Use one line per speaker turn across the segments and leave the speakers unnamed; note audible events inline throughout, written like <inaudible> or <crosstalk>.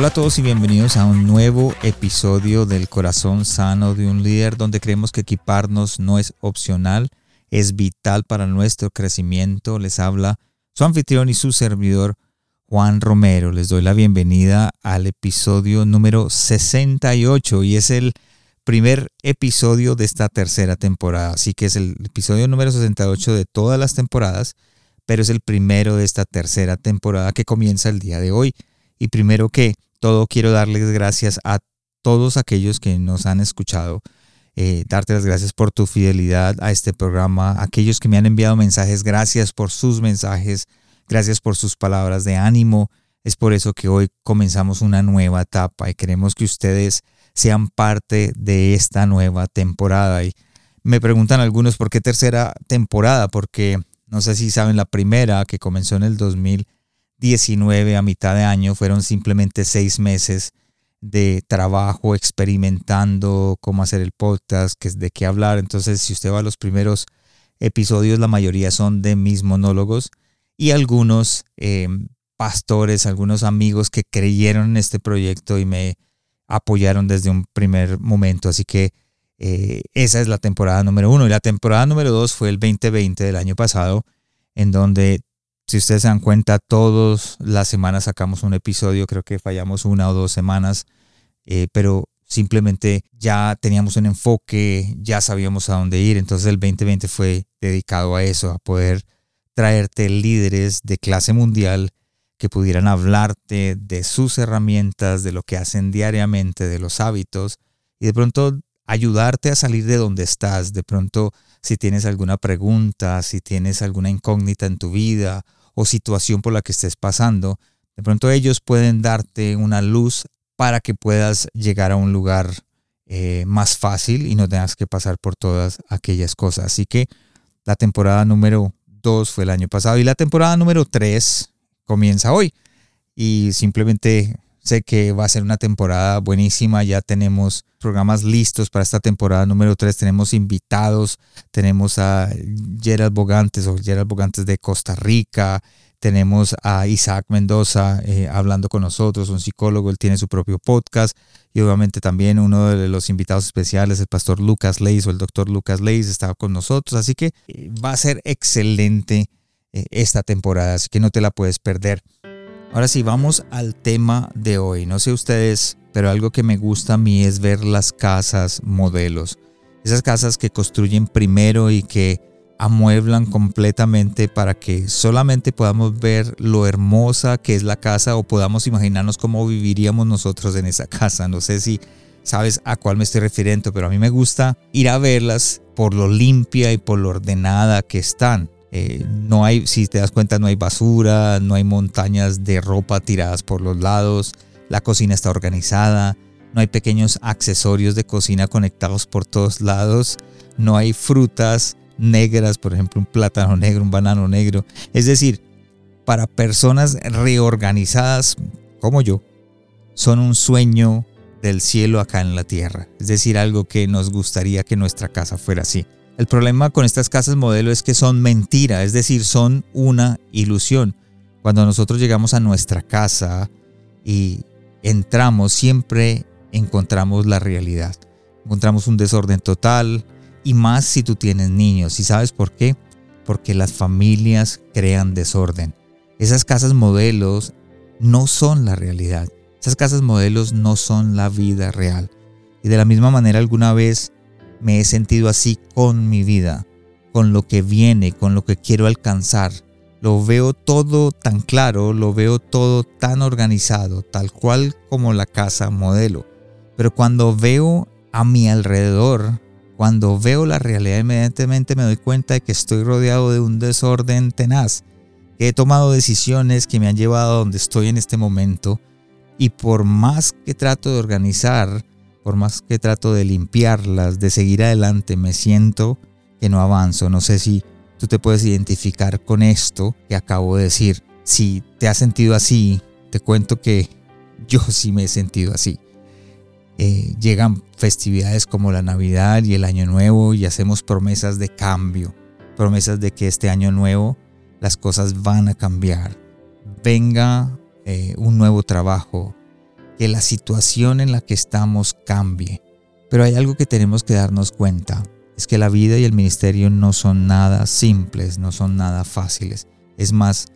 Hola a todos y bienvenidos a un nuevo episodio del Corazón Sano de un Líder, donde creemos que equiparnos no es opcional, es vital para nuestro crecimiento. Les habla su anfitrión y su servidor Juan Romero. Les doy la bienvenida al episodio número 68 y es el primer episodio de esta tercera temporada. Así que es el episodio número 68 de todas las temporadas, pero es el primero de esta tercera temporada que comienza el día de hoy. Y primero que todo quiero darles gracias a todos aquellos que nos han escuchado. Eh, darte las gracias por tu fidelidad a este programa. Aquellos que me han enviado mensajes, gracias por sus mensajes. Gracias por sus palabras de ánimo. Es por eso que hoy comenzamos una nueva etapa y queremos que ustedes sean parte de esta nueva temporada. Y me preguntan algunos por qué tercera temporada, porque no sé si saben, la primera que comenzó en el 2000 19 a mitad de año fueron simplemente seis meses de trabajo experimentando cómo hacer el podcast, qué, de qué hablar. Entonces, si usted va a los primeros episodios, la mayoría son de mis monólogos y algunos em, pastores, algunos amigos que creyeron en este proyecto y me apoyaron desde un primer momento. Así que eh, esa es la temporada número uno. Y la temporada número dos fue el 2020 del año pasado, en donde si ustedes se dan cuenta, todas las semanas sacamos un episodio, creo que fallamos una o dos semanas, eh, pero simplemente ya teníamos un enfoque, ya sabíamos a dónde ir, entonces el 2020 fue dedicado a eso, a poder traerte líderes de clase mundial que pudieran hablarte de sus herramientas, de lo que hacen diariamente, de los hábitos y de pronto ayudarte a salir de donde estás, de pronto si tienes alguna pregunta, si tienes alguna incógnita en tu vida o situación por la que estés pasando, de pronto ellos pueden darte una luz para que puedas llegar a un lugar eh, más fácil y no tengas que pasar por todas aquellas cosas. Así que la temporada número 2 fue el año pasado y la temporada número 3 comienza hoy. Y simplemente sé que va a ser una temporada buenísima. Ya tenemos programas listos para esta temporada número 3. Tenemos invitados. Tenemos a Gerald Bogantes o Gerald Bogantes de Costa Rica. Tenemos a Isaac Mendoza eh, hablando con nosotros, un psicólogo. Él tiene su propio podcast. Y obviamente también uno de los invitados especiales, el pastor Lucas Leis o el doctor Lucas Leis, está con nosotros. Así que eh, va a ser excelente eh, esta temporada. Así que no te la puedes perder. Ahora sí, vamos al tema de hoy. No sé ustedes, pero algo que me gusta a mí es ver las casas modelos. Esas casas que construyen primero y que amueblan completamente para que solamente podamos ver lo hermosa que es la casa o podamos imaginarnos cómo viviríamos nosotros en esa casa. No sé si sabes a cuál me estoy refiriendo, pero a mí me gusta ir a verlas por lo limpia y por lo ordenada que están. Eh, no hay, si te das cuenta, no hay basura, no hay montañas de ropa tiradas por los lados, la cocina está organizada, no hay pequeños accesorios de cocina conectados por todos lados, no hay frutas negras, por ejemplo, un plátano negro, un banano negro. Es decir, para personas reorganizadas como yo, son un sueño del cielo acá en la tierra. Es decir, algo que nos gustaría que nuestra casa fuera así. El problema con estas casas modelo es que son mentira, es decir, son una ilusión. Cuando nosotros llegamos a nuestra casa y entramos, siempre encontramos la realidad. Encontramos un desorden total y más si tú tienes niños. ¿Y sabes por qué? Porque las familias crean desorden. Esas casas modelos no son la realidad. Esas casas modelos no son la vida real. Y de la misma manera alguna vez me he sentido así con mi vida, con lo que viene, con lo que quiero alcanzar. Lo veo todo tan claro, lo veo todo tan organizado, tal cual como la casa modelo. Pero cuando veo a mi alrededor, cuando veo la realidad inmediatamente me doy cuenta de que estoy rodeado de un desorden tenaz, he tomado decisiones que me han llevado a donde estoy en este momento Y por más que trato de organizar, por más que trato de limpiarlas, de seguir adelante, me siento que no avanzo. No sé si tú te puedes identificar con esto que acabo de decir. Si te has sentido así, te cuento que yo <laughs> sí me he sentido así. Eh, llegan festividades como la Navidad y el Año Nuevo y hacemos promesas de cambio, promesas de que este año nuevo las cosas van a cambiar, venga eh, un nuevo trabajo, que la situación en la que estamos cambie. Pero hay algo que tenemos que darnos cuenta, es que la vida y el ministerio no son nada simples, no son nada fáciles. Es más,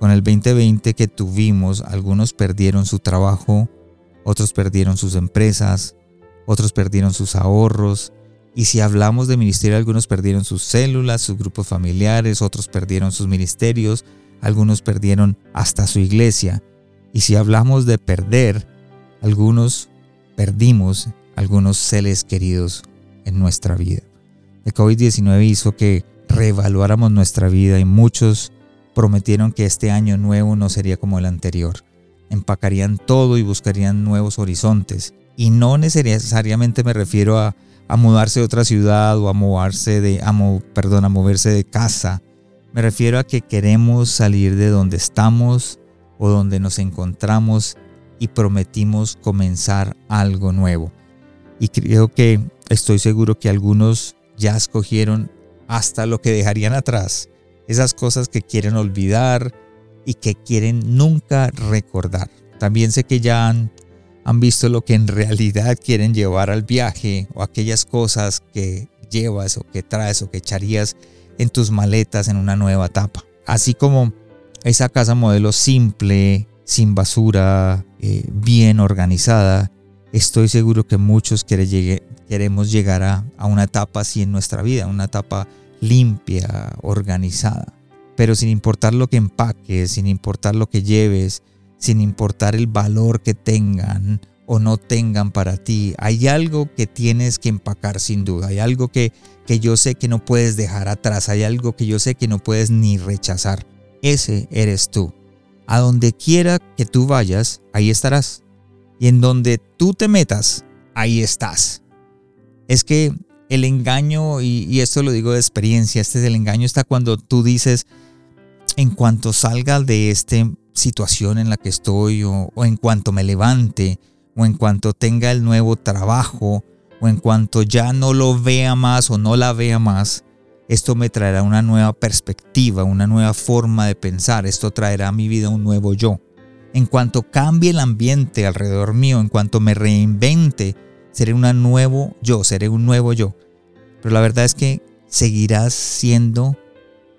con el 2020 que tuvimos, algunos perdieron su trabajo, otros perdieron sus empresas, otros perdieron sus ahorros. Y si hablamos de ministerio, algunos perdieron sus células, sus grupos familiares, otros perdieron sus ministerios, algunos perdieron hasta su iglesia. Y si hablamos de perder, algunos perdimos algunos seres queridos en nuestra vida. El COVID-19 hizo que reevaluáramos nuestra vida y muchos prometieron que este año nuevo no sería como el anterior empacarían todo y buscarían nuevos horizontes. Y no necesariamente me refiero a, mudarse de otra ciudad o a moverse de, a, perdón, a moverse de casa. Me refiero a que queremos salir de donde estamos o donde nos encontramos y prometimos comenzar algo nuevo. Y creo que estoy seguro que algunos ya escogieron hasta lo que dejarían atrás, esas cosas que quieren olvidar, y que quieren nunca recordar. También sé que ya han, han visto lo que en realidad quieren llevar al viaje o aquellas cosas que llevas o que traes o que echarías en tus maletas en una nueva etapa. Así como esa casa modelo simple, sin basura, eh, bien organizada, estoy seguro que muchos queremos llegar a, a una etapa así en nuestra vida, una etapa limpia, organizada pero sin importar lo que empaques, sin importar lo que lleves, sin importar el valor que tengan o no tengan para ti, hay algo que tienes que empacar sin duda, hay algo que, que yo sé que no puedes dejar atrás, hay algo que yo sé que no puedes ni rechazar. Ese eres tú. A donde quiera que tú vayas, ahí estarás. Y en donde tú te metas, ahí estás. Es que el engaño, y, esto lo digo de experiencia, este es el engaño, está cuando tú dices, en cuanto salga de esta situación en la que estoy o, en cuanto me levante o en cuanto tenga el nuevo trabajo o en cuanto ya no lo vea más o no la vea más, esto me traerá una nueva perspectiva, una nueva forma de pensar, esto traerá a mi vida un nuevo yo. En cuanto cambie el ambiente alrededor mío, en cuanto me reinvente, seré un nuevo yo, seré un nuevo yo. Pero la verdad es que seguirás siendo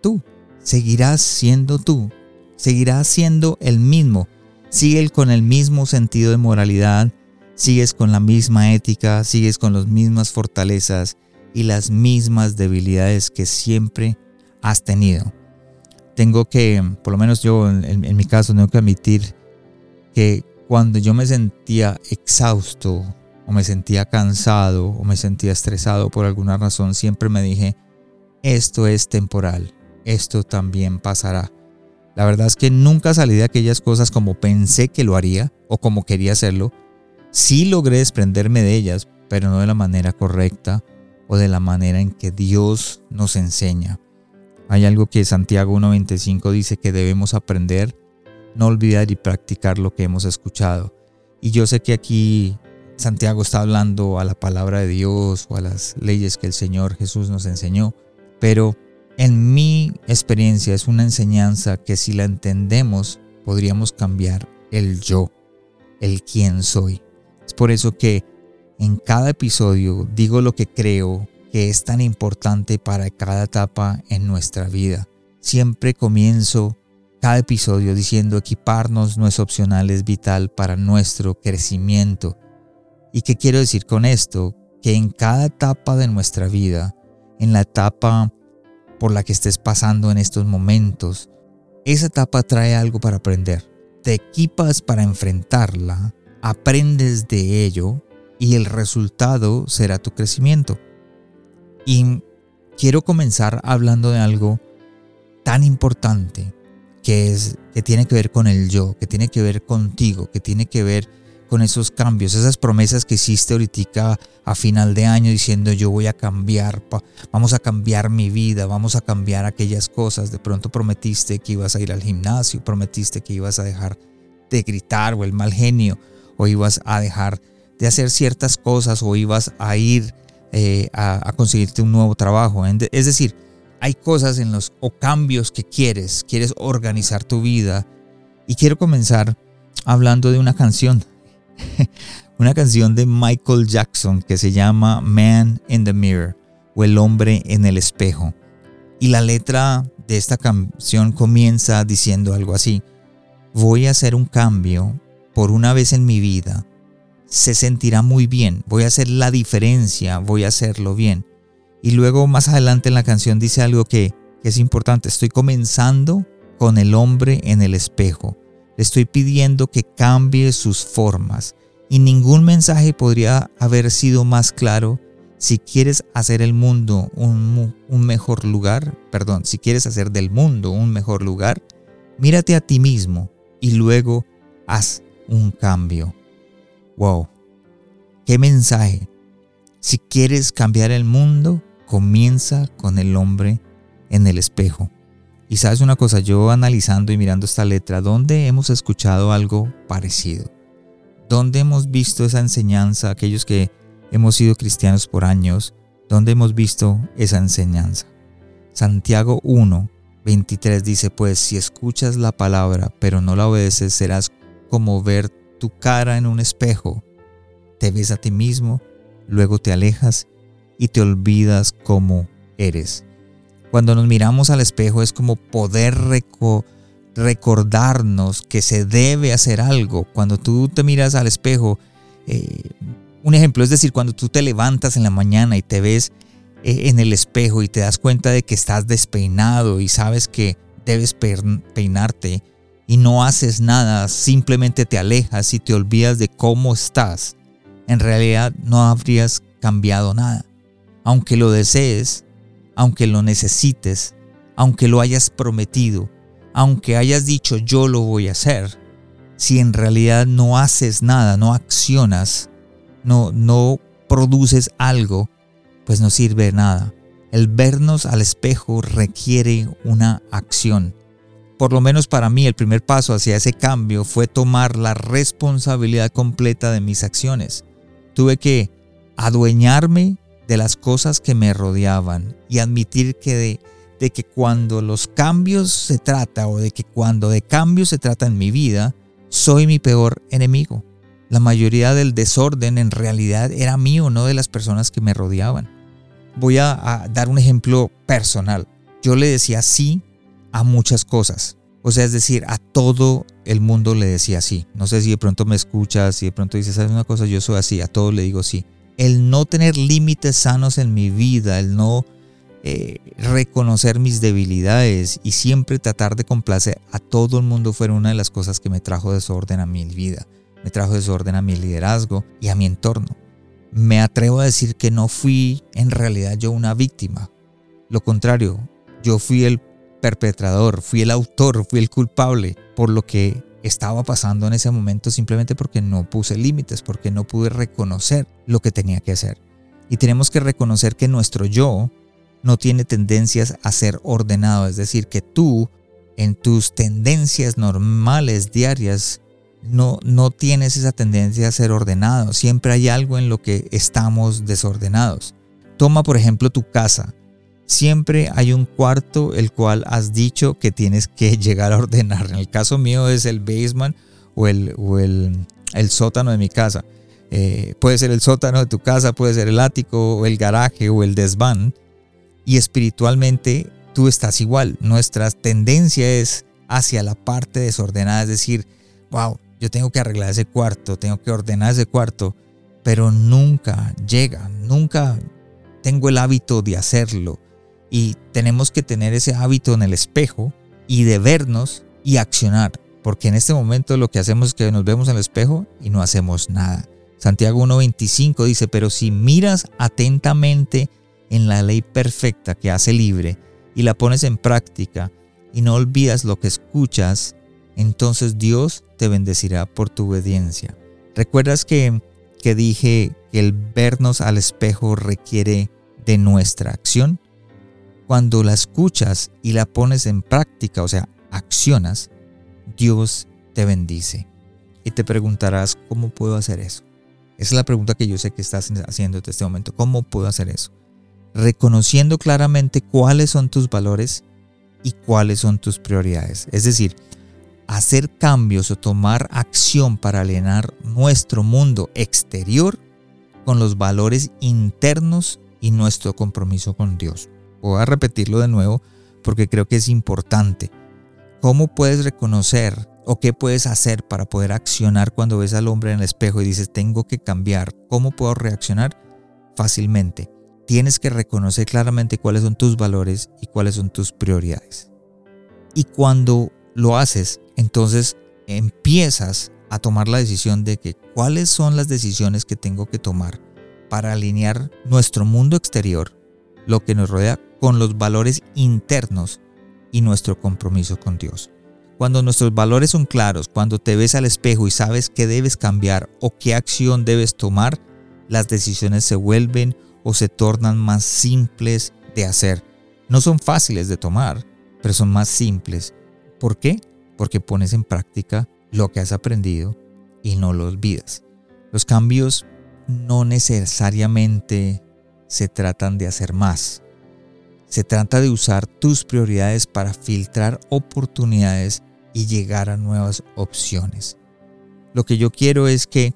tú seguirás siendo tú, seguirás siendo el mismo, sigues con el mismo sentido de moralidad, sigues con la misma ética, sigues con las mismas fortalezas y las mismas debilidades que siempre has tenido. Tengo que, por lo menos yo en, mi caso, tengo que admitir que cuando yo me sentía exhausto o me sentía cansado o me sentía estresado por alguna razón, siempre me dije, esto es temporal esto también pasará. La verdad es que nunca salí de aquellas cosas como pensé que lo haría o como quería hacerlo. Sí logré desprenderme de ellas, pero no de la manera correcta o de la manera en que Dios nos enseña. Hay algo que Santiago 1.25 dice que debemos aprender, no olvidar y practicar lo que hemos escuchado. Y yo sé que aquí Santiago está hablando a la palabra de Dios o a las leyes que el Señor Jesús nos enseñó, pero en mi experiencia es una enseñanza que si la entendemos podríamos cambiar el yo, el quién soy. Es por eso que en cada episodio digo lo que creo que es tan importante para cada etapa en nuestra vida. Siempre comienzo cada episodio diciendo equiparnos no es opcional, es vital para nuestro crecimiento. ¿Y qué quiero decir con esto? Que en cada etapa de nuestra vida, en la etapa por la que estés pasando en estos momentos, esa etapa trae algo para aprender. Te equipas para enfrentarla, aprendes de ello y el resultado será tu crecimiento. Y quiero comenzar hablando de algo tan importante que, es, que tiene que ver con el yo, que tiene que ver contigo, que tiene que ver con esos cambios, esas promesas que hiciste ahorita a final de año diciendo yo voy a cambiar, vamos a cambiar mi vida, vamos a cambiar aquellas cosas. De pronto prometiste que ibas a ir al gimnasio, prometiste que ibas a dejar de gritar o el mal genio, o ibas a dejar de hacer ciertas cosas o ibas a ir eh, a, a, conseguirte un nuevo trabajo. Es decir, hay cosas en los o cambios que quieres, quieres organizar tu vida. Y quiero comenzar hablando de una canción <laughs> una canción de Michael Jackson que se llama Man in the Mirror o El hombre en el espejo. Y la letra de esta canción comienza diciendo algo así. Voy a hacer un cambio por una vez en mi vida. Se sentirá muy bien. Voy a hacer la diferencia. Voy a hacerlo bien. Y luego más adelante en la canción dice algo que, es importante. Estoy comenzando con el hombre en el espejo. Le estoy pidiendo que cambie sus formas. Y ningún mensaje podría haber sido más claro si quieres hacer el mundo un, mejor lugar, perdón, si quieres hacer del mundo un mejor lugar, mírate a ti mismo y luego haz un cambio. Wow, qué mensaje. Si quieres cambiar el mundo, comienza con el hombre en el espejo. Y sabes una cosa, yo analizando y mirando esta letra, ¿dónde hemos escuchado algo parecido? ¿Dónde hemos visto esa enseñanza, aquellos que hemos sido cristianos por años? ¿Dónde hemos visto esa enseñanza? Santiago 1, 23 dice, pues si escuchas la palabra pero no la obedeces, serás como ver tu cara en un espejo. Te ves a ti mismo, luego te alejas y te olvidas cómo eres. Cuando nos miramos al espejo es como poder recordarnos que se debe hacer algo. Cuando tú te miras al espejo, eh, un ejemplo es decir, cuando tú te levantas en la mañana y te ves eh, en el espejo y te das cuenta de que estás despeinado y sabes que debes peinarte y no haces nada, simplemente te alejas y te olvidas de cómo estás, en realidad no habrías cambiado nada. Aunque lo desees, aunque lo necesites, aunque lo hayas prometido, aunque hayas dicho yo lo voy a hacer, si en realidad no haces nada, no accionas, no, no produces algo, pues no sirve nada. El vernos al espejo requiere una acción. Por lo menos para mí el primer paso hacia ese cambio fue tomar la responsabilidad completa de mis acciones. Tuve que adueñarme de las cosas que me rodeaban y admitir que de, que cuando los cambios se trata o de que cuando de cambios se trata en mi vida, soy mi peor enemigo. La mayoría del desorden en realidad era mío, no de las personas que me rodeaban. Voy a dar un ejemplo personal. Yo le decía sí a muchas cosas. O sea, es decir, a todo el mundo le decía sí. No sé si de pronto me escuchas, si de pronto dices, ¿sabes una cosa? Yo soy así, a todo le digo sí el no tener límites sanos en mi vida, el no eh, reconocer mis debilidades y siempre tratar de complacer a todo el mundo fueron una de las cosas que me trajo desorden a mi vida, me trajo desorden a mi liderazgo y a mi entorno. Me atrevo a decir que no fui en realidad yo una víctima. Lo contrario, yo fui el perpetrador, fui el autor, fui el culpable por lo que estaba pasando en ese momento simplemente porque no puse límites, porque no pude reconocer lo que tenía que hacer. Y tenemos que reconocer que nuestro yo no tiene tendencias a ser ordenado, es decir, que tú en tus tendencias normales diarias no, no tienes esa tendencia a ser ordenado, siempre hay algo en lo que estamos desordenados. Toma por ejemplo tu casa, siempre hay un cuarto el cual has dicho que tienes que <laughs> llegar a ordenar. En el caso mío es el basement o el, el, sótano de mi casa. Eh, puede ser el sótano de tu casa, puede ser el ático o el garaje o el desván. Y espiritualmente tú estás igual. Nuestra tendencia es hacia la parte desordenada, es decir, wow, yo tengo que arreglar ese cuarto, tengo que ordenar ese cuarto, pero nunca llega, nunca tengo el hábito de hacerlo y tenemos que tener ese hábito en el espejo y de vernos y accionar. Porque en este momento lo que hacemos es que nos vemos en el espejo y no hacemos nada. Santiago 1.25 dice, pero si miras atentamente en la ley perfecta que hace libre y la pones en práctica y no olvidas lo que escuchas, entonces Dios te bendecirá por tu obediencia. ¿Recuerdas que, que dije que el vernos al espejo requiere de nuestra acción? Cuando la escuchas y la pones en práctica, o sea, accionas, Dios te bendice. Y te preguntarás, ¿cómo puedo hacer eso? Esa es la pregunta que yo sé que estás haciendo en este momento. ¿Cómo puedo hacer eso? Reconociendo claramente cuáles son tus valores y cuáles son tus prioridades. Es decir, hacer cambios o tomar acción para alinear nuestro mundo exterior con los valores internos y nuestro compromiso con Dios. Voy a repetirlo de nuevo porque creo que es importante. ¿Cómo puedes reconocer o qué puedes hacer para poder accionar cuando ves al hombre en el espejo y dices, tengo que cambiar? ¿Cómo puedo reaccionar? Fácilmente. Tienes que reconocer claramente cuáles son tus valores y cuáles son tus prioridades. Y cuando lo haces, entonces empiezas a tomar la decisión de que cuáles son las decisiones que tengo que tomar para alinear nuestro mundo exterior, lo que nos rodea, con los valores internos y nuestro compromiso con Dios. Cuando nuestros valores son claros, cuando te ves al espejo y sabes qué debes cambiar o qué acción debes tomar, las decisiones se vuelven o se tornan más simples de hacer. No son fáciles de tomar, pero son más simples. ¿Por qué? Porque pones en práctica lo que has aprendido y no lo olvidas. Los cambios no necesariamente se tratan de hacer más. Se trata de usar tus prioridades para filtrar oportunidades y llegar a nuevas opciones. Lo que yo quiero es que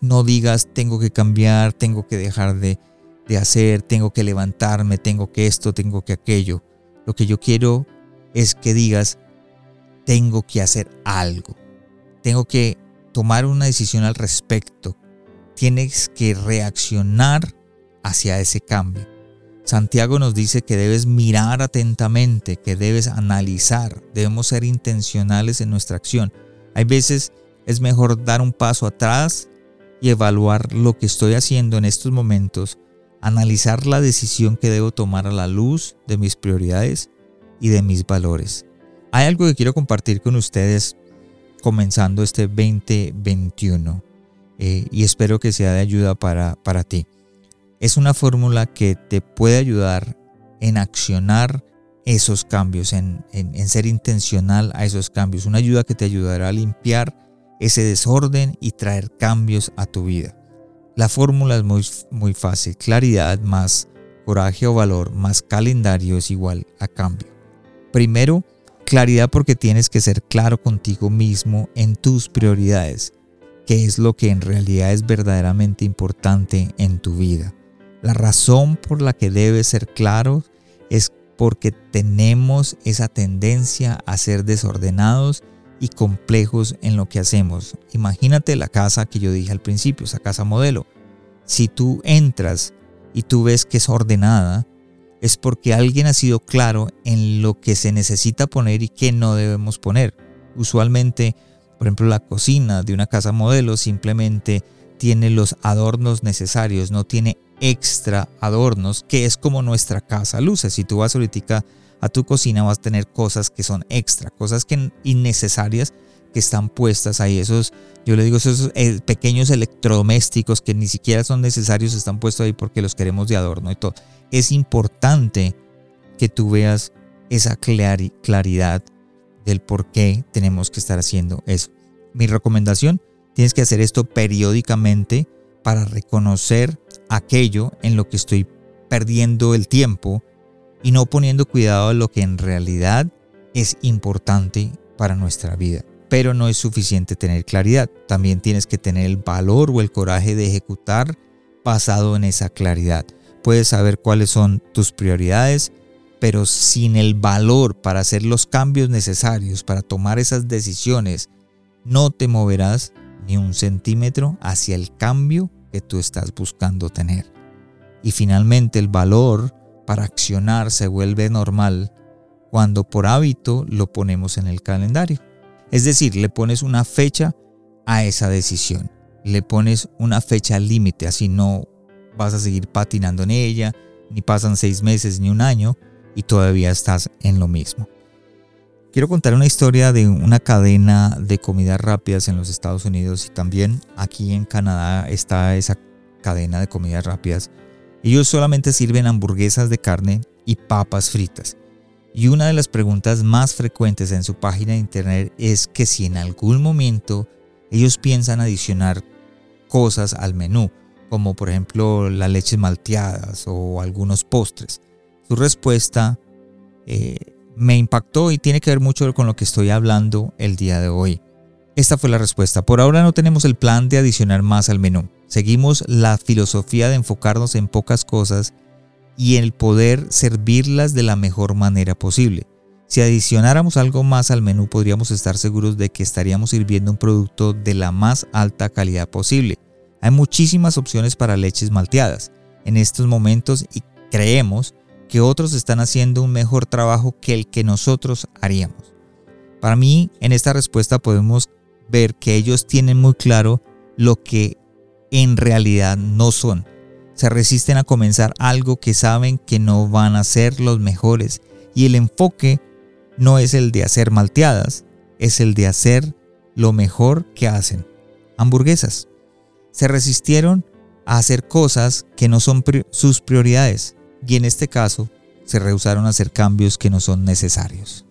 no digas tengo que cambiar, tengo que dejar de, de hacer, tengo que levantarme, tengo que esto, tengo que aquello. Lo que yo quiero es que digas tengo que hacer algo. Tengo que tomar una decisión al respecto. Tienes que reaccionar hacia ese cambio. Santiago nos dice que debes mirar atentamente, que debes analizar, debemos ser intencionales en nuestra acción. Hay veces es mejor dar un paso atrás y evaluar lo que estoy haciendo en estos momentos, analizar la decisión que debo tomar a la luz de mis prioridades y de mis valores. Hay algo que quiero compartir con ustedes comenzando este 2021 eh, y espero que sea de ayuda para, para ti. Es una fórmula que te puede ayudar en accionar esos cambios, en, en, ser intencional a esos cambios. Una ayuda que te ayudará a limpiar ese desorden y traer cambios a tu vida. La fórmula es muy, muy fácil. Claridad más coraje o valor más calendario es igual a cambio. Primero, Claridad porque tienes que ser claro contigo mismo en tus prioridades, que es lo que en realidad es verdaderamente importante en tu vida. La razón por la que debes ser claro es porque tenemos esa tendencia a ser desordenados y complejos en lo que hacemos. Imagínate la casa que yo dije al principio, esa casa modelo. Si tú entras y tú ves que es ordenada, es porque alguien ha sido claro en lo que se necesita poner y qué no debemos poner. Usualmente, por ejemplo, la cocina de una casa modelo simplemente tiene los adornos necesarios, no tiene extra adornos, que es como nuestra casa luce. Si tú vas ahorita a tu cocina vas a tener cosas que son extra, cosas que innecesarias que están puestas ahí. Esos, yo le digo, esos eh, pequeños electrodomésticos que ni siquiera son necesarios están puestos ahí porque los queremos de adorno y todo es importante que tú veas esa claridad del por qué tenemos que estar haciendo eso. Mi recomendación, tienes que hacer esto periódicamente para reconocer aquello en lo que estoy perdiendo el tiempo y no poniendo cuidado a lo que en realidad es importante para nuestra vida. Pero no es suficiente tener claridad, también tienes que tener el valor o el coraje de ejecutar basado en esa claridad puedes saber cuáles son tus prioridades, pero sin el valor para hacer los cambios necesarios, para tomar esas decisiones, no te moverás ni un centímetro hacia el cambio que tú estás buscando tener. Y finalmente el valor para accionar se vuelve normal cuando por hábito lo ponemos en el calendario. Es decir, le pones una fecha a esa decisión. Le pones una fecha límite, así no vas a seguir patinando en ella, ni pasan seis meses ni un año y todavía estás en lo mismo. Quiero contar una historia de una cadena de comidas rápidas en los Estados Unidos y también aquí en Canadá está esa cadena de comidas rápidas. Ellos solamente sirven hamburguesas de carne y papas fritas. Y una de las preguntas más frecuentes en su página de internet es que si en algún momento ellos piensan adicionar cosas al menú, como por ejemplo las leches malteadas o algunos postres. Su respuesta eh, me impactó y tiene que ver mucho con lo que estoy hablando el día de hoy. Esta fue la respuesta. Por ahora no tenemos el plan de adicionar más al menú. Seguimos la filosofía de enfocarnos en pocas cosas y el poder servirlas de la mejor manera posible. Si adicionáramos algo más al menú podríamos estar seguros de que estaríamos sirviendo un producto de la más alta calidad posible. Hay muchísimas opciones para leches malteadas en estos momentos y creemos que otros están haciendo un mejor trabajo que el que nosotros haríamos. Para mí, en esta respuesta podemos ver que ellos tienen muy claro lo que en realidad no son. Se resisten a comenzar algo que saben que no van a ser los mejores y el enfoque no es el de hacer malteadas, es el de hacer lo mejor que hacen. Hamburguesas. Se resistieron a hacer cosas que no son sus prioridades y en este caso se rehusaron a hacer cambios que no son necesarios.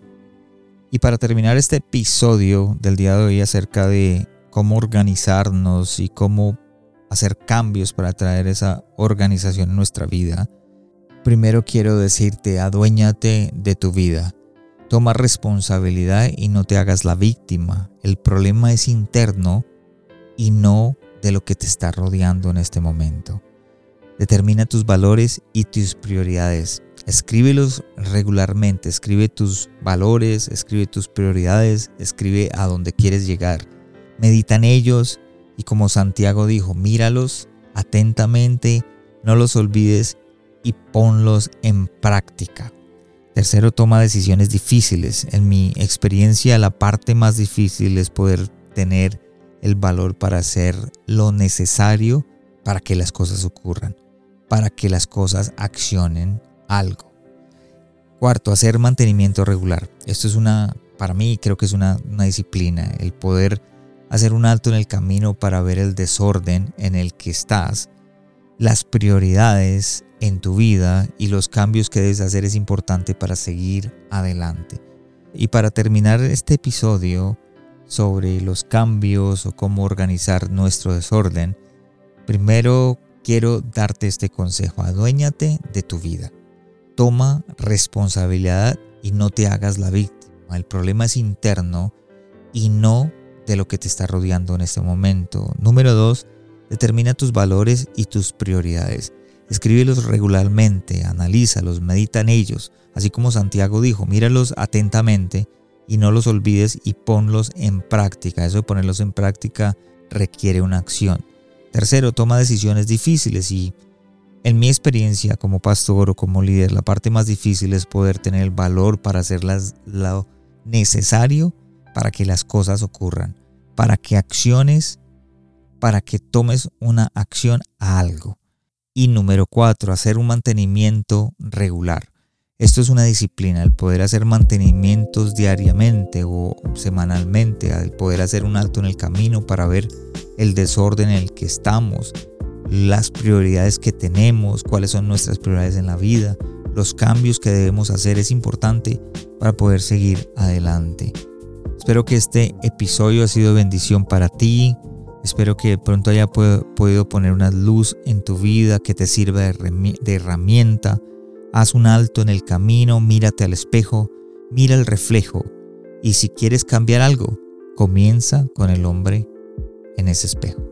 Y para terminar este episodio del día de hoy acerca de cómo organizarnos y cómo hacer cambios para traer esa organización en nuestra vida, primero quiero decirte, aduéñate de tu vida. Toma responsabilidad y no te hagas la víctima. El problema es interno y no de lo que te está rodeando en este momento. Determina tus valores y tus prioridades. Escríbelos regularmente, escribe tus valores, escribe tus prioridades, escribe a dónde quieres llegar. Medita en ellos y como Santiago dijo, míralos atentamente, no los olvides y ponlos en práctica. Tercero, toma decisiones difíciles. En mi experiencia, la parte más difícil es poder tener el valor para hacer lo necesario para que las cosas ocurran, para que las cosas accionen algo. Cuarto, hacer mantenimiento regular. Esto es una, para mí creo que es una, disciplina, el poder hacer un alto en el camino para ver el desorden en el que estás, las prioridades en tu vida y los cambios que debes hacer es importante para seguir adelante. Y para terminar este episodio sobre los cambios o cómo organizar nuestro desorden, primero quiero darte este consejo, aduéñate de tu vida. Toma responsabilidad y no te hagas la víctima. El problema es interno y no de lo que te está rodeando en este momento. Número dos, determina tus valores y tus prioridades. Escríbelos regularmente, analízalos, medita en ellos. Así como Santiago dijo, míralos atentamente y no los olvides y ponlos en práctica. Eso de ponerlos en práctica requiere una acción. Tercero, toma decisiones difíciles y en mi experiencia como pastor o como líder, la parte más difícil es poder tener el valor para hacer lo necesario para que las cosas ocurran, para que acciones, para que tomes una acción a algo. Y número cuatro, hacer un mantenimiento regular. Esto es una disciplina, el poder hacer mantenimientos diariamente o semanalmente, el poder hacer un alto en el camino para ver el desorden en el que estamos, las prioridades que tenemos, cuáles son nuestras prioridades en la vida, los cambios que debemos hacer es importante para poder seguir adelante. Espero que este episodio ha sido bendición para ti. Espero que pronto haya podido poner una luz en tu vida que te sirva de herramienta. Haz un alto en el camino, mírate al espejo, mira el reflejo. Y si quieres cambiar algo, comienza con el hombre en ese espejo.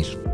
venir.